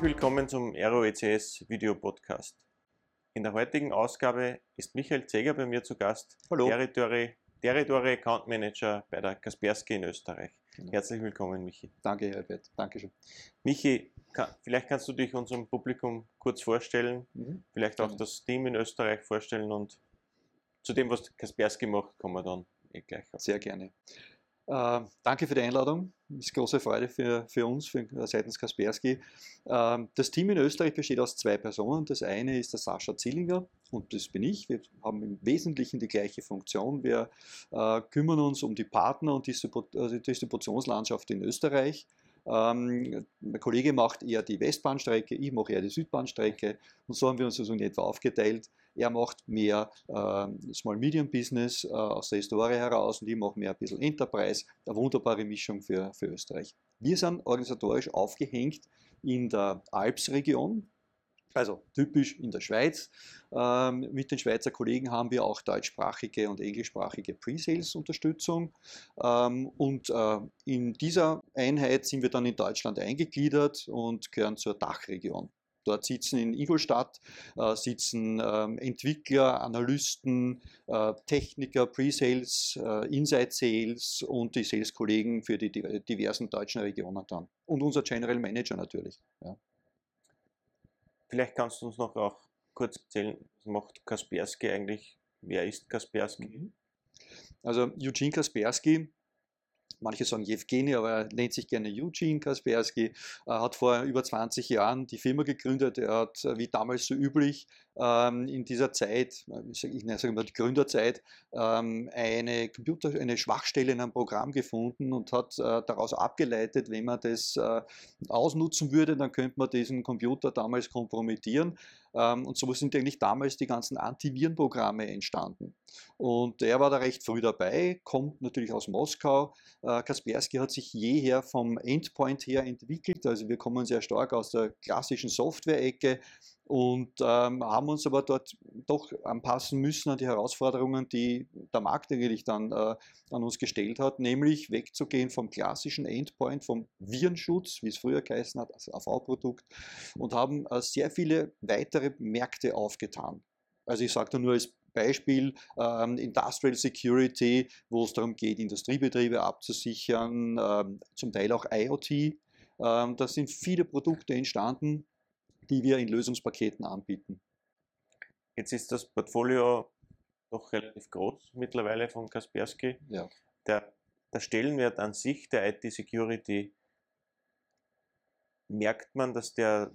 Herzlich willkommen zum Aero ECS Video Podcast. In der heutigen Ausgabe ist Michael Zeger bei mir zu Gast, Hallo. Territory, Territory Account Manager bei der Kaspersky in Österreich. Genau. Herzlich willkommen, Michi. Danke, Herbert. Dankeschön. Michi, kann, vielleicht kannst du dich unserem Publikum kurz vorstellen, Mhm. vielleicht auch Gerne. das Team in Österreich vorstellen und zu dem, was Kaspersky macht, kommen wir dann eh gleich auf. Sehr gerne. Äh, danke für die Einladung. Ist große Freude für, für uns, für, äh, seitens Kaspersky. Ähm, das Team in Österreich besteht aus zwei Personen. Das eine ist der Sascha Zillinger und das bin ich. Wir haben im Wesentlichen die gleiche Funktion. Wir äh, kümmern uns um die Partner und Distribu äh, die Distributionslandschaft in Österreich. Ähm, mein Kollege macht eher die Westbahnstrecke, ich mache eher die Südbahnstrecke und so haben wir uns also in etwa aufgeteilt. Er macht mehr ähm, Small Medium Business äh, aus der Historie heraus und ich mache mehr ein bisschen Enterprise. Eine wunderbare Mischung für, für Österreich. Wir sind organisatorisch aufgehängt in der Alpsregion, also typisch in der Schweiz. Ähm, mit den Schweizer Kollegen haben wir auch deutschsprachige und englischsprachige Pre-Sales-Unterstützung. Ähm, und äh, in dieser Einheit sind wir dann in Deutschland eingegliedert und gehören zur Dachregion. Dort sitzen in Ingolstadt äh, sitzen ähm, Entwickler, Analysten, äh, Techniker, Pre-Sales, äh, Inside-Sales und die Sales-Kollegen für die di- diversen deutschen Regionen dann. Und unser General Manager natürlich. Ja. Vielleicht kannst du uns noch auch kurz erzählen, was macht Kaspersky eigentlich? Wer ist Kaspersky? Also Eugene Kaspersky, manche sagen Jewgeni, aber er nennt sich gerne Eugene Kaspersky, er hat vor über 20 Jahren die Firma gegründet. Er hat, äh, wie damals so üblich, ähm, in dieser Zeit, äh, ich nenne es immer die Gründerzeit, ähm, eine Computer, eine Schwachstelle in einem Programm gefunden und hat äh, daraus abgeleitet, wenn man das äh, ausnutzen würde, dann könnte man diesen Computer damals kompromittieren. Ähm, und so sind eigentlich damals die ganzen Antivirenprogramme entstanden. Und er war da recht früh dabei, kommt natürlich aus Moskau. Äh, Kaspersky hat sich jeher vom Endpoint her entwickelt, also wir kommen sehr stark aus der klassischen Software-Ecke und ähm, haben uns aber dort doch anpassen müssen an die Herausforderungen, die der Markt eigentlich dann äh, an uns gestellt hat, nämlich wegzugehen vom klassischen Endpoint, vom Virenschutz, wie es früher geheißen hat, als AV-Produkt, und haben äh, sehr viele weitere Märkte aufgetan. Also ich sage da nur als Beispiel ähm, Industrial Security, wo es darum geht, Industriebetriebe abzusichern, ähm, zum Teil auch IoT. Ähm, da sind viele Produkte entstanden, die wir in Lösungspaketen anbieten. Jetzt ist das Portfolio doch relativ groß mittlerweile von Kaspersky. Ja. Der, der Stellenwert an sich der IT-Security, merkt man, dass der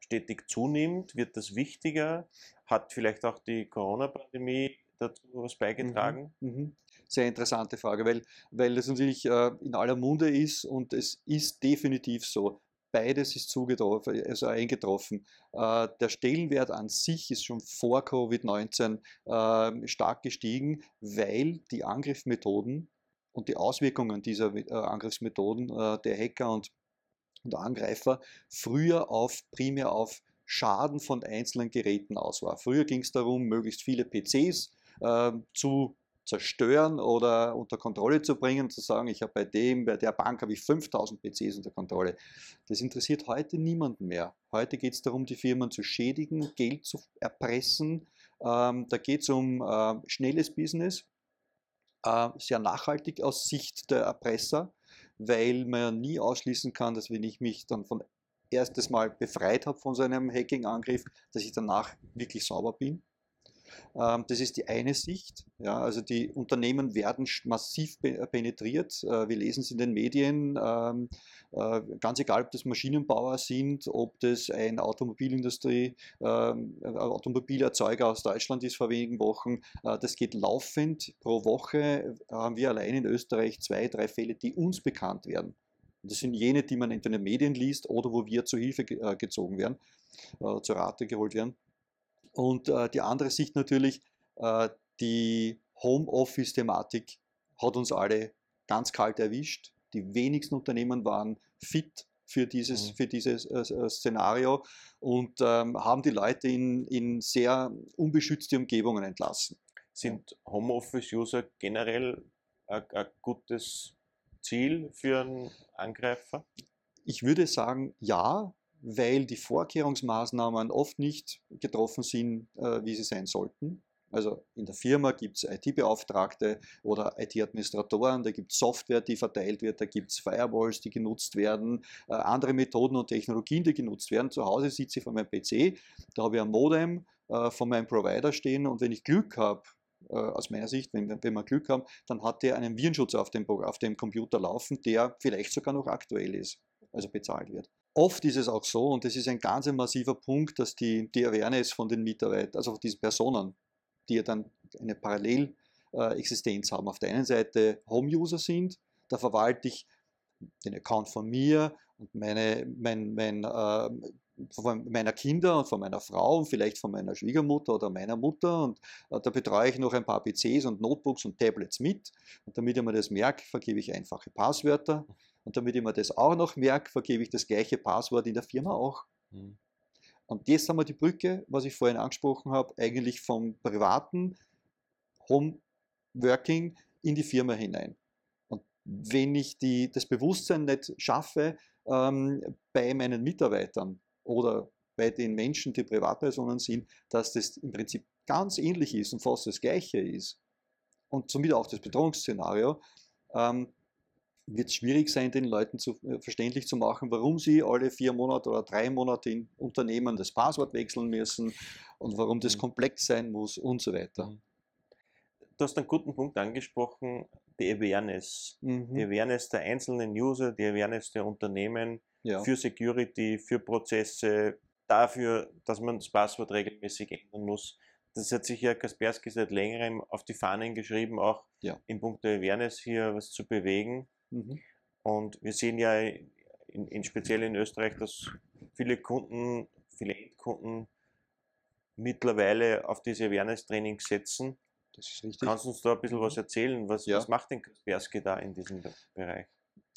stetig zunimmt? Wird das wichtiger? Hat vielleicht auch die Corona-Pandemie dazu was beigetragen? Mhm. Sehr interessante Frage, weil, weil das natürlich äh, in aller Munde ist und es ist definitiv so. Beides ist zugetroffen, also eingetroffen. Äh, der Stellenwert an sich ist schon vor Covid-19 äh, stark gestiegen, weil die Angriffsmethoden und die Auswirkungen dieser äh, Angriffsmethoden äh, der Hacker und, und Angreifer früher auf primär auf Schaden von einzelnen Geräten aus war. Früher ging es darum, möglichst viele PCs äh, zu zerstören oder unter Kontrolle zu bringen zu sagen, ich habe bei dem, bei der Bank habe ich 5000 PCs unter Kontrolle. Das interessiert heute niemanden mehr. Heute geht es darum, die Firmen zu schädigen, Geld zu erpressen. Ähm, da geht es um äh, schnelles Business, äh, sehr nachhaltig aus Sicht der Erpresser, weil man ja nie ausschließen kann, dass wenn ich mich dann von erstes Mal befreit habe von so einem Hacking-Angriff, dass ich danach wirklich sauber bin. Ähm, Das ist die eine Sicht. Ja, also die Unternehmen werden massiv pe- penetriert. Äh, Wir lesen es in den Medien, ähm, äh, ganz egal, ob das Maschinenbauer sind, ob das eine Automobilindustrie, ähm, ein Automobilerzeuger aus Deutschland ist vor wenigen Wochen. Äh, Das geht laufend. Pro Woche haben wir allein in Österreich zwei, drei Fälle, die uns bekannt werden. Das sind jene, die man entweder in den Medien liest oder wo wir zur Hilfe ge- äh, gezogen werden, äh, zur Rate geholt werden. Und äh, die andere Sicht natürlich, äh, die Homeoffice-Thematik hat uns alle ganz kalt erwischt. Die wenigsten Unternehmen waren fit für dieses, Mhm. für dieses äh, äh, Szenario und ähm, haben die Leute in, in sehr unbeschützte Umgebungen entlassen. Sind Homeoffice-User generell ein, ein gutes Ziel für einen Angreifer? Ich würde sagen, ja, weil die Vorkehrungsmaßnahmen oft nicht getroffen sind, äh, wie sie sein sollten. Also in der Firma gibt es IT-Beauftragte oder IT-Administratoren, da gibt es Software, die verteilt wird, da gibt es Firewalls, die genutzt werden, äh, andere Methoden und Technologien, die genutzt werden. Zu Hause sitze ich vor meinem PC, da habe ich ein Modem äh, von meinem Provider stehen und wenn ich Glück habe, aus meiner Sicht, wenn, wenn wir Glück haben, dann hat der einen Virenschutz auf dem, auf dem Computer laufen, der vielleicht sogar noch aktuell ist, also bezahlt wird. Oft ist es auch so, und das ist ein ganz massiver Punkt, dass die, die Awareness von den Mitarbeitern, also von diesen Personen, die ja dann eine Parallelexistenz haben. Auf der einen Seite Home-User sind, da verwalte ich den Account von mir und meine, mein, mein, äh, von meiner Kinder und von meiner Frau und vielleicht von meiner Schwiegermutter oder meiner Mutter. Und äh, da betreue ich noch ein paar PCs und Notebooks und Tablets mit. Und damit ich mir das merke, vergebe ich einfache Passwörter und damit ich mir das auch noch merke, vergebe ich das gleiche Passwort in der Firma auch. Mhm. Und jetzt haben wir die Brücke, was ich vorhin angesprochen habe, eigentlich vom privaten Homeworking in die Firma hinein. Und wenn ich die, das Bewusstsein nicht schaffe ähm, bei meinen Mitarbeitern oder bei den Menschen, die Privatpersonen sind, dass das im Prinzip ganz ähnlich ist und fast das Gleiche ist und somit auch das Bedrohungsszenario, ähm, wird es schwierig sein, den Leuten zu, äh, verständlich zu machen, warum sie alle vier Monate oder drei Monate in Unternehmen das Passwort wechseln müssen und warum das mhm. komplex sein muss und so weiter. Mhm. Du hast einen guten Punkt angesprochen, die Awareness. Mhm. Die Awareness der einzelnen User, die Awareness der Unternehmen ja. für Security, für Prozesse, dafür, dass man das Passwort regelmäßig ändern muss. Das hat sich ja Kaspersky seit längerem auf die Fahnen geschrieben, auch ja. in puncto Awareness hier was zu bewegen. Mhm. Und wir sehen ja in, in, speziell in Österreich, dass viele Kunden, viele Endkunden mittlerweile auf diese Awareness-Trainings setzen. Das ist richtig. Kannst du uns da ein bisschen was mhm. erzählen? Was, ja. was macht denn Kaspersky da in diesem Bereich?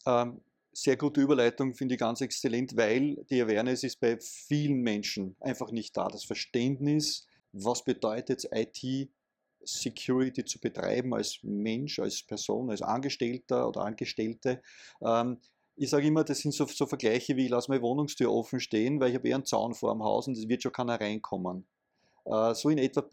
Ähm, sehr gute Überleitung, finde ich ganz exzellent, weil die Awareness ist bei vielen Menschen einfach nicht da. Das Verständnis, was bedeutet IT Security zu betreiben als Mensch, als Person, als Angestellter oder Angestellte. Ähm, ich sage immer, das sind so, so, Vergleiche wie ich lasse meine Wohnungstür offen stehen, weil ich habe eher einen Zaun vor dem Haus und es wird schon keiner reinkommen. Äh, so in etwa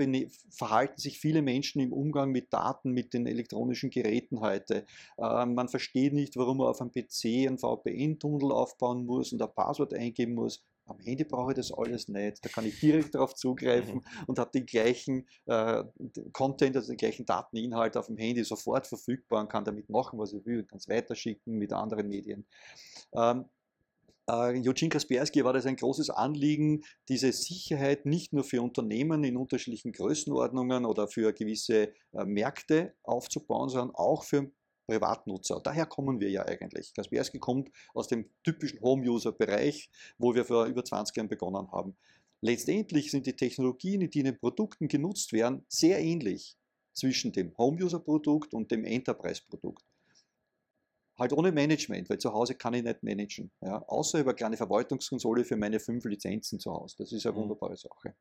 verhalten sich viele Menschen im Umgang mit Daten, mit den elektronischen Geräten heute. Äh, man versteht nicht, warum man auf einem PC einen VPN-Tunnel aufbauen muss und ein Passwort eingeben muss. Am Handy brauche ich das alles nicht. Da kann ich direkt darauf zugreifen mhm. und habe den gleichen äh, Content, also den gleichen Dateninhalt auf dem Handy sofort verfügbar und kann damit machen, was ich will, kann es weiterschicken mit anderen Medien. Ähm, äh, Eugene Kaspersky war das ein großes Anliegen, diese Sicherheit nicht nur für Unternehmen in unterschiedlichen Größenordnungen oder für gewisse äh, Märkte aufzubauen, sondern auch für Privatnutzer. Daher kommen wir ja eigentlich. Kaspersky kommt aus dem typischen Home-User-Bereich, wo wir vor über 20 Jahren begonnen haben. Letztendlich sind die Technologien, die in den Produkten genutzt werden, sehr ähnlich zwischen dem Home-User-Produkt und dem Enterprise-Produkt. Halt ohne Management, weil zu Hause kann ich nicht managen. Ja, außer über eine kleine Verwaltungskonsole für meine fünf Lizenzen zu Hause. Das ist eine mhm. wunderbare Sache.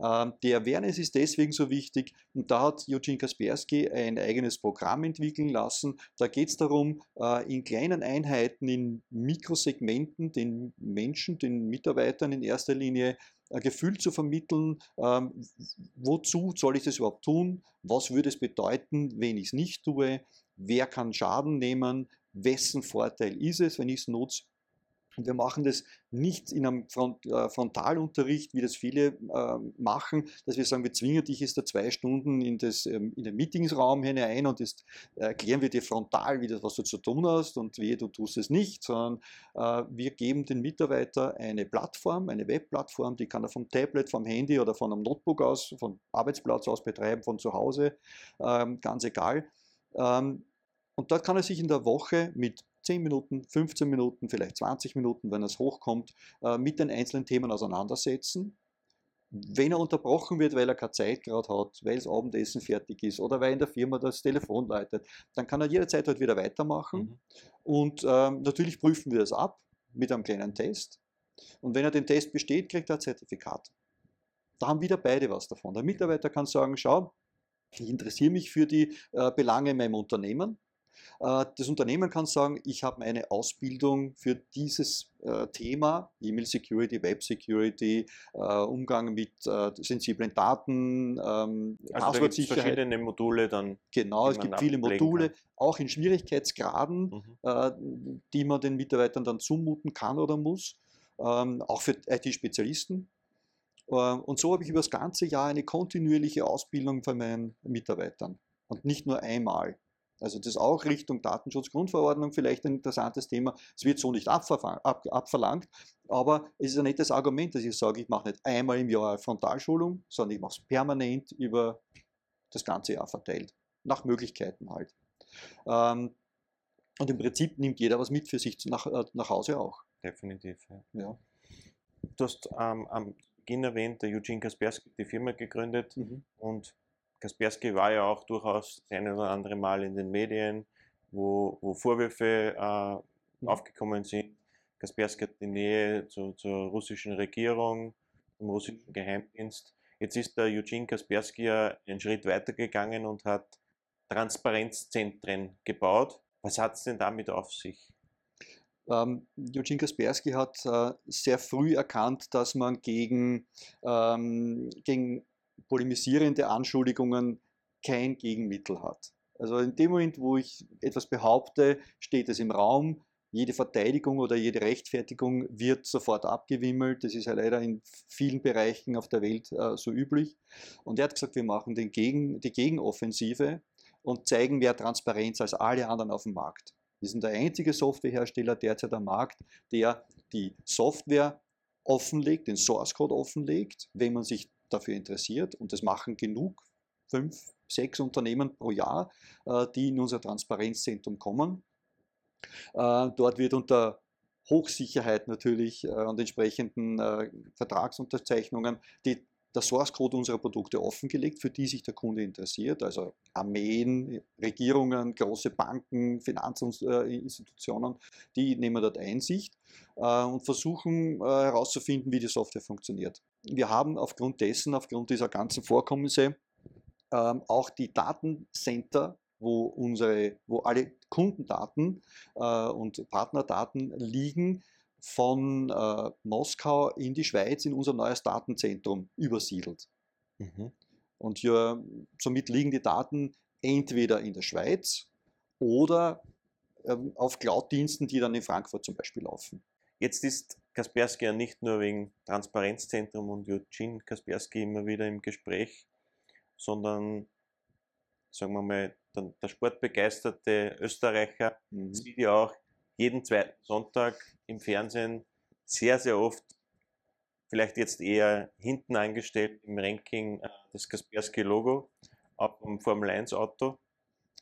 Ähm, die Awareness ist deswegen so wichtig und da hat Eugene Kaspersky ein eigenes Programm entwickeln lassen. Da geht es darum, äh, in kleinen Einheiten, in Mikrosegmenten den Menschen, den Mitarbeitern in erster Linie ein Gefühl zu vermitteln, ähm, wozu soll ich das überhaupt tun, was würde es bedeuten, wenn ich es nicht tue, wer kann Schaden nehmen, wessen Vorteil ist es, wenn ich es nutze. Und wir machen das nicht in einem äh, Frontalunterricht, wie das viele äh, machen, dass wir sagen, wir zwingen dich jetzt da zwei Stunden in, das, ähm, in den Meetingsraum hinein und das erklären wir dir frontal, wie das, was du zu tun hast und wie du tust es nicht, sondern äh, wir geben den Mitarbeiter eine Plattform, eine Webplattform, die kann er vom Tablet, vom Handy oder von einem Notebook aus, vom Arbeitsplatz aus betreiben, von zu Hause, ähm, ganz egal. Ähm, und dort kann er sich in der Woche mit 10 Minuten, 15 Minuten, vielleicht 20 Minuten, wenn es hochkommt, äh, mit den einzelnen Themen auseinandersetzen. Wenn er unterbrochen wird, weil er keine Zeit gerade hat, weil das Abendessen fertig ist oder weil in der Firma das Telefon leitet, dann kann er jederzeit halt wieder weitermachen. Mhm. Und ähm, natürlich prüfen wir das ab mit einem kleinen Test. Und wenn er den Test besteht, kriegt er ein Zertifikat. Da haben wieder beide was davon. Der Mitarbeiter kann sagen, schau, ich interessiere mich für die äh, Belange in meinem Unternehmen. Äh, das Unternehmen kann sagen, ich habe meine Ausbildung für dieses äh, Thema, E-Mail Security, Web Security, äh, Umgang mit sensiblen Daten, ähm, also Passwortsicherheit. verschiedene Module dann. Genau, es gibt viele Module, kann. auch in Schwierigkeitsgraden, mhm. die man den Mitarbeitern dann zumuten kann oder muss, ähm, auch für IT-Spezialisten. Und so habe ich über das ganze Jahr eine kontinuierliche Ausbildung von meinen Mitarbeitern und nicht nur einmal. Also das ist auch Richtung Datenschutzgrundverordnung vielleicht ein interessantes Thema. Es wird so nicht abverlangt, aber es ist ein nettes Argument, dass ich sage, ich mache nicht einmal im Jahr eine Frontalschulung, sondern ich mache es permanent über das ganze Jahr verteilt. Nach Möglichkeiten halt. Ähm, und im Prinzip nimmt jeder was mit für sich nach, äh, nach Hause auch. Definitiv. Ja. ja. Du hast ähm, am Beginn erwähnt, der Eugene Kaspersky die Firma gegründet mhm. und Kaspersky war ja auch durchaus das eine oder andere Mal in den Medien, wo, wo Vorwürfe äh, mhm. aufgekommen sind. Kaspersky hat die Nähe zu, zur russischen Regierung, zum russischen Geheimdienst. Jetzt ist der Eugene Kaspersky ja einen Schritt weitergegangen und hat Transparenzzentren gebaut. Was hat es denn damit auf sich? Ähm, Eugene Kaspersky hat äh, sehr früh erkannt, dass man gegen, ähm, gegen polemisierende Anschuldigungen kein Gegenmittel hat. Also in dem Moment, wo ich etwas behaupte, steht es im Raum. Jede Verteidigung oder jede Rechtfertigung wird sofort abgewimmelt. Das ist ja leider in vielen Bereichen auf der Welt äh, so üblich. Und er hat gesagt, wir machen Gegen, die Gegenoffensive und zeigen mehr Transparenz als alle anderen auf dem Markt. Wir sind der einzige Softwarehersteller derzeit am Markt, der die Software offenlegt, den Source Code offenlegt, wenn man sich dafür interessiert und das machen genug, fünf, sechs Unternehmen pro Jahr, äh, die in unser Transparenzzentrum kommen. Äh, dort wird unter Hochsicherheit natürlich äh, und entsprechenden Vertragsunterzeichnungen die der Source Code unserer Produkte offengelegt, für die sich der Kunde interessiert, also Armeen, Regierungen, große Banken, Finanzinstitutionen, die nehmen dort Einsicht und versuchen herauszufinden, wie die Software funktioniert. Wir haben aufgrund dessen, aufgrund dieser ganzen Vorkommnisse, ähm, auch die Datencenter wo, unsere, wo alle Kundendaten äh, und Partnerdaten liegen, von äh, Moskau in die Schweiz in unser neues Datenzentrum übersiedelt. Mhm. Und hier, somit liegen die Daten entweder in der Schweiz oder ähm, auf Cloud-Diensten, die dann in Frankfurt zum Beispiel laufen. Jetzt ist Kaspersky ja nicht nur wegen Transparenzzentrum und Eugene Kaspersky immer wieder im Gespräch, sondern, sagen wir mal, der, der sportbegeisterte Österreicher mhm. sieht ja auch jeden zweiten Sonntag im Fernsehen sehr, sehr oft, vielleicht jetzt eher hinten angestellt im Ranking äh, das Kaspersky-Logo ab dem Formel 1-Auto.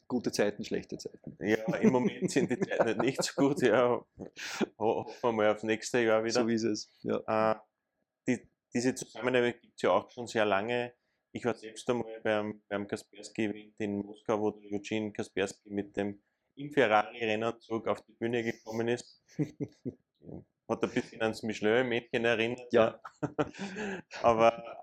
Gute Zeiten, schlechte Zeiten. Ja, im Moment sind die Zeiten nicht so gut. Ja, hoffen wir mal aufs nächste Jahr wieder. So ist es. Ja. Äh, die, diese Zusammenarbeit gibt es ja auch schon sehr lange. Ich war selbst einmal beim, beim Kaspersky-Event in Moskau, wo der Eugene Kaspersky mit dem im Ferrari-Rennanzug auf die Bühne gekommen ist. Hat ein bisschen ans Michelin-Mädchen erinnert. Ja. Aber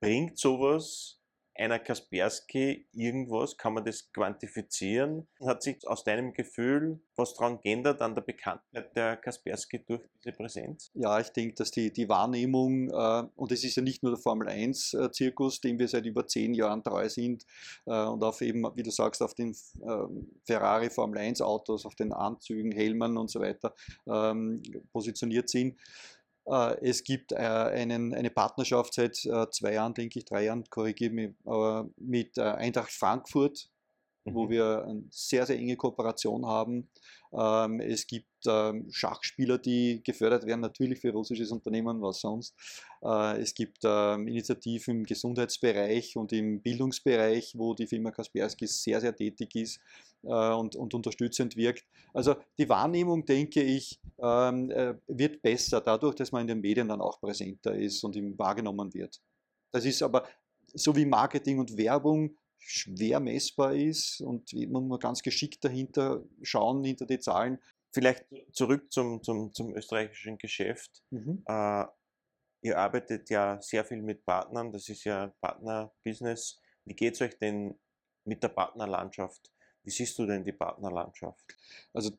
bringt sowas einer Kaspersky irgendwas? Kann man das quantifizieren? Hat sich aus deinem Gefühl was daran geändert an der Bekanntheit der Kaspersky durch diese Präsenz? Ja, ich denke, dass die, die Wahrnehmung, äh, und es ist ja nicht nur der Formel 1-Zirkus, dem wir seit über zehn Jahren treu sind, äh, und auf eben, wie du sagst, auf den äh, Ferrari Formel 1 Autos, auf den Anzügen, Helmen und so weiter ähm, positioniert sind, es gibt äh, einen, eine Partnerschaft seit äh, zwei Jahren, denke ich, drei Jahren, korrigiere mich, mit Eintracht Frankfurt, mhm. wo wir eine sehr, sehr enge Kooperation haben. Ähm, es gibt ähm, Schachspieler, die gefördert werden, natürlich für russisches Unternehmen, was sonst. Es gibt ähm, Initiativen im Gesundheitsbereich und im Bildungsbereich, wo die Firma Kaspersky sehr, sehr tätig ist und, und unterstützend wirkt. Also die Wahrnehmung, denke ich, ähm, äh, wird besser dadurch, dass man in den Medien dann auch präsenter ist und ihm wahrgenommen wird. Das ist aber so wie Marketing und Werbung schwer messbar ist und man muss ganz geschickt dahinter schauen, hinter die Zahlen. Vielleicht zurück zum, zum, zum österreichischen Geschäft. Mhm. Äh, ihr arbeitet ja sehr viel mit Partnern, das ist ja Partnerbusiness. Wie geht es euch denn mit der Partnerlandschaft? Wie siehst du denn die Partnerlandschaft? Also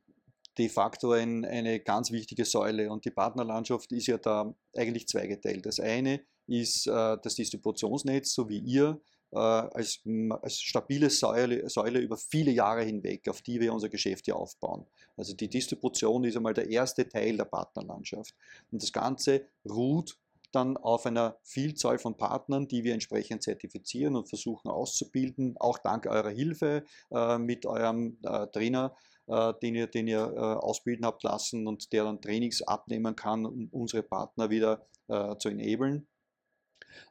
de facto ein, eine ganz wichtige Säule und die Partnerlandschaft ist ja da eigentlich zweigeteilt. Das eine ist äh, das Distributionsnetz, so wie ihr, äh, als, als stabile Säule, Säule über viele Jahre hinweg, auf die wir unser Geschäft hier aufbauen. Also die Distribution ist einmal der erste Teil der Partnerlandschaft. Und das Ganze ruht dann auf einer Vielzahl von Partnern, die wir entsprechend zertifizieren und versuchen auszubilden, auch dank eurer Hilfe äh, mit eurem äh, Trainer, äh, den ihr, den ihr äh, ausbilden habt lassen und der dann Trainings abnehmen kann, um unsere Partner wieder äh, zu enablen.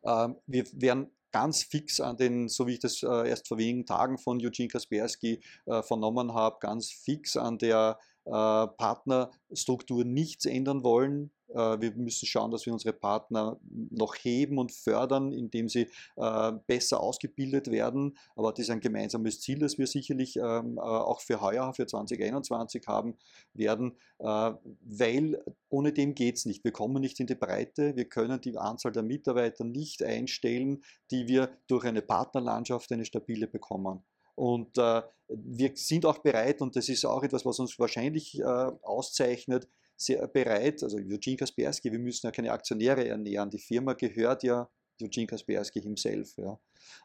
Ähm, wir werden ganz fix an den, so wie ich das äh, erst vor wenigen Tagen von Eugene Kaspersky äh, vernommen habe, ganz fix an der äh, Partnerstruktur nichts ändern wollen. Äh, wir müssen schauen, dass wir unsere Partner noch heben und fördern, indem sie äh, besser ausgebildet werden. Aber das ist ein gemeinsames Ziel, das wir sicherlich ähm, äh, auch für heuer, für 2021 haben werden, weil ohne dem geht es nicht. Wir kommen nicht in die Breite, wir können die Anzahl der Mitarbeiter nicht einstellen, die wir durch eine Partnerlandschaft, eine stabile bekommen. Und wir sind auch bereit, und das ist auch etwas, was uns wahrscheinlich auszeichnet, sehr bereit, also Eugene Kaspersky, wir müssen ja keine Aktionäre ernähren, die Firma gehört ja Eugene Kaspersky himself. Ja.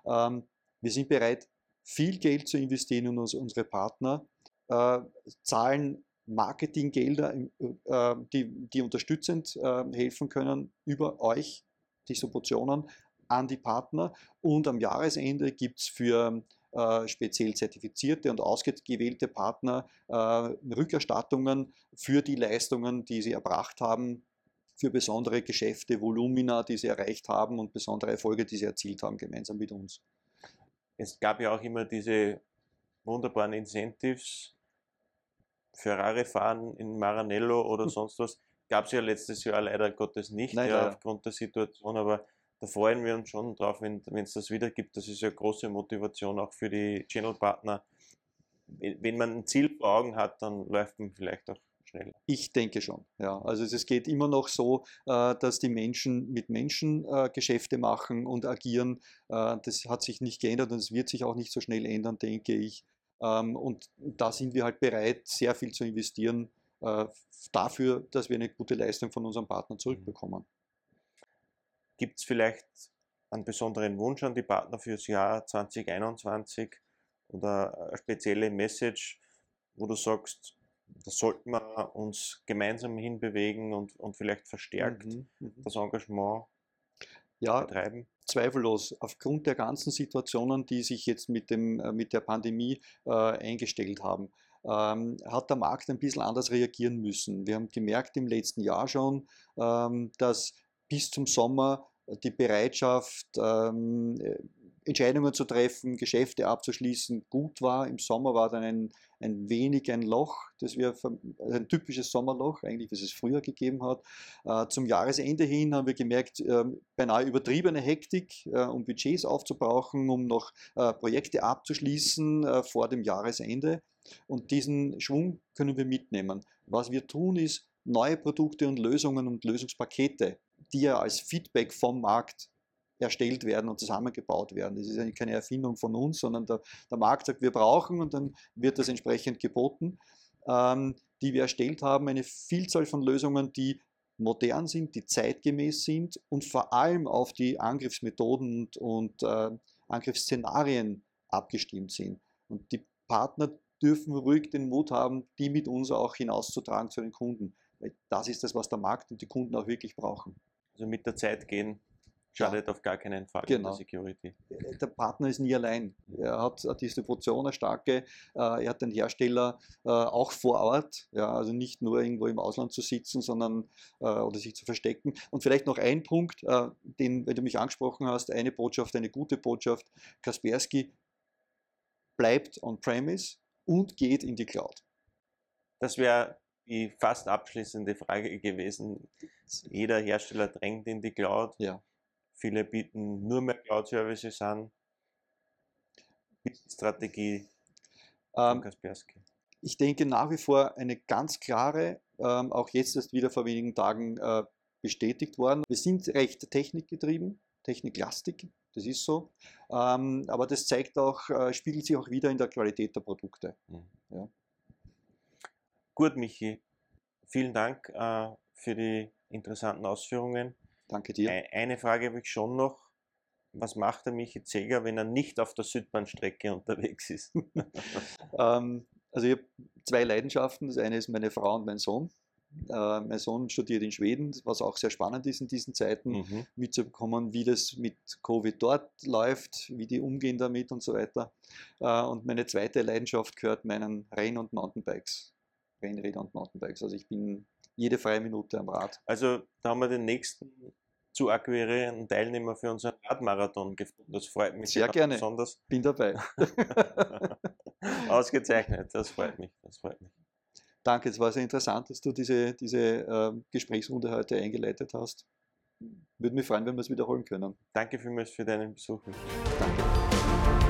Ähm, wir sind bereit, viel Geld zu investieren in uns, unsere Partner, äh, zahlen Marketinggelder, äh, die, die unterstützend äh, helfen können über euch, Distributionen, an die Partner. Und am Jahresende gibt es für speziell zertifizierte und ausgewählte Partner äh, Rückerstattungen für die Leistungen, die sie erbracht haben, für besondere Geschäfte, Volumina, die sie erreicht haben und besondere Erfolge, die sie erzielt haben, gemeinsam mit uns. Es gab ja auch immer diese wunderbaren Incentives, Ferrari fahren in Maranello oder hm. sonst was. Gab es ja letztes Jahr leider Gottes nicht, Nein, ja, aufgrund der Situation, aber da freuen wir uns schon drauf, wenn es das wieder gibt. Das ist ja große Motivation auch für die Channel-Partner. Wenn man ein Ziel vor Augen hat, dann läuft man vielleicht auch schneller. Ich denke schon. Ja. Also es geht immer noch so, äh, dass die Menschen mit Menschen äh, Geschäfte machen und agieren. Äh, das hat sich nicht geändert und es wird sich auch nicht so schnell ändern, denke ich. Ähm, und da sind wir halt bereit, sehr viel zu investieren dafür, dass wir eine gute Leistung von unseren Partnern mhm. zurückbekommen. Gibt es vielleicht einen besonderen Wunsch an die Partner fürs Jahr 2021 oder eine spezielle Message, wo du sagst, da sollten wir uns gemeinsam hinbewegen und, und vielleicht verstärkt mhm, mhm. das Engagement ja, betreiben? Zweifellos. Aufgrund der ganzen Situationen, die sich jetzt mit, dem, äh, mit der Pandemie äh, eingestellt haben, ähm, hat der Markt ein bisschen anders reagieren müssen. Wir haben gemerkt im letzten Jahr schon, ähm, dass bis zum Sommer die Bereitschaft, ähm, Entscheidungen zu treffen, Geschäfte abzuschließen, gut war. Im Sommer war dann ein, ein wenig ein Loch, das wir, ein typisches Sommerloch, eigentlich, was es früher gegeben hat. Äh, zum Jahresende hin haben wir gemerkt, äh, beinahe übertriebene Hektik, äh, um Budgets aufzubrauchen, um noch äh, Projekte abzuschließen vor dem Jahresende. Und diesen Schwung können wir mitnehmen. Was wir tun, ist, neue Produkte und Lösungen und Lösungspakete die ja als Feedback vom Markt erstellt werden und zusammengebaut werden. Das ist ja keine Erfindung von uns, sondern der, der Markt sagt, wir brauchen und dann wird das entsprechend geboten, ähm, die wir erstellt haben. Eine Vielzahl von Lösungen, die modern sind, die zeitgemäß sind und vor allem auf die Angriffsmethoden und, und äh, Angriffsszenarien abgestimmt sind. Und die Partner dürfen ruhig den Mut haben, die mit uns auch hinauszutragen zu den Kunden. Weil das ist das, was der Markt und die Kunden auch wirklich brauchen. Also mit der Zeit gehen schadet ja. auf gar keinen Fall genau. der Security. Äh, der Partner ist nie allein. Er hat eine Distribution, eine starke, äh, er hat den Hersteller äh, auch vor Ort, ja, also nicht nur irgendwo im Ausland zu sitzen, sondern oder sich zu verstecken. Und vielleicht noch ein Punkt, den, wenn du mich angesprochen hast, eine Botschaft, eine gute Botschaft, Kaspersky bleibt on-premise und geht in die Cloud. Das wäre die fast abschließende Frage gewesen. Jeder Hersteller drängt in die Cloud. Ja. Viele bieten nur mehr Cloud-Services an. Strategie ähm. Ich denke nach wie vor eine ganz klare, ähm, auch jetzt erst wieder vor wenigen Tagen äh, bestätigt worden. Wir sind recht technikgetrieben, techniklastig Das ist so. Ähm, aber das zeigt auch, äh, spiegelt sich auch wieder in der Qualität der Produkte. Mhm. Ja. Gut, Michi. Vielen Dank äh, für die interessanten Ausführungen. Danke dir. Eine Frage habe ich schon noch. Was macht der Michi Zeger, wenn er nicht auf der Südbahnstrecke unterwegs ist? ähm, also ich habe zwei Leidenschaften. Das eine ist meine Frau und mein Sohn. Äh, mein Sohn studiert in Schweden, was auch sehr spannend ist in diesen Zeiten, mhm. mitzubekommen, wie das mit Covid dort läuft, wie die umgehen damit und so weiter. Äh, und meine zweite Leidenschaft gehört meinen Renn- und Mountainbikes. Rennräder und Mountainbikes. Also ich bin jede freie Minute am Rad. Also da haben wir den nächsten zu akquirierenden Teilnehmer für unseren Radmarathon gefunden. Das freut mich sehr gerne. Besonders. Bin dabei. Ausgezeichnet, das freut mich. Das freut mich. Danke, es war sehr interessant, dass du diese, diese äh, Gesprächsrunde heute eingeleitet hast. Würde mich freuen, wenn wir es wiederholen können. Danke vielmals für deinen Besuch. Danke.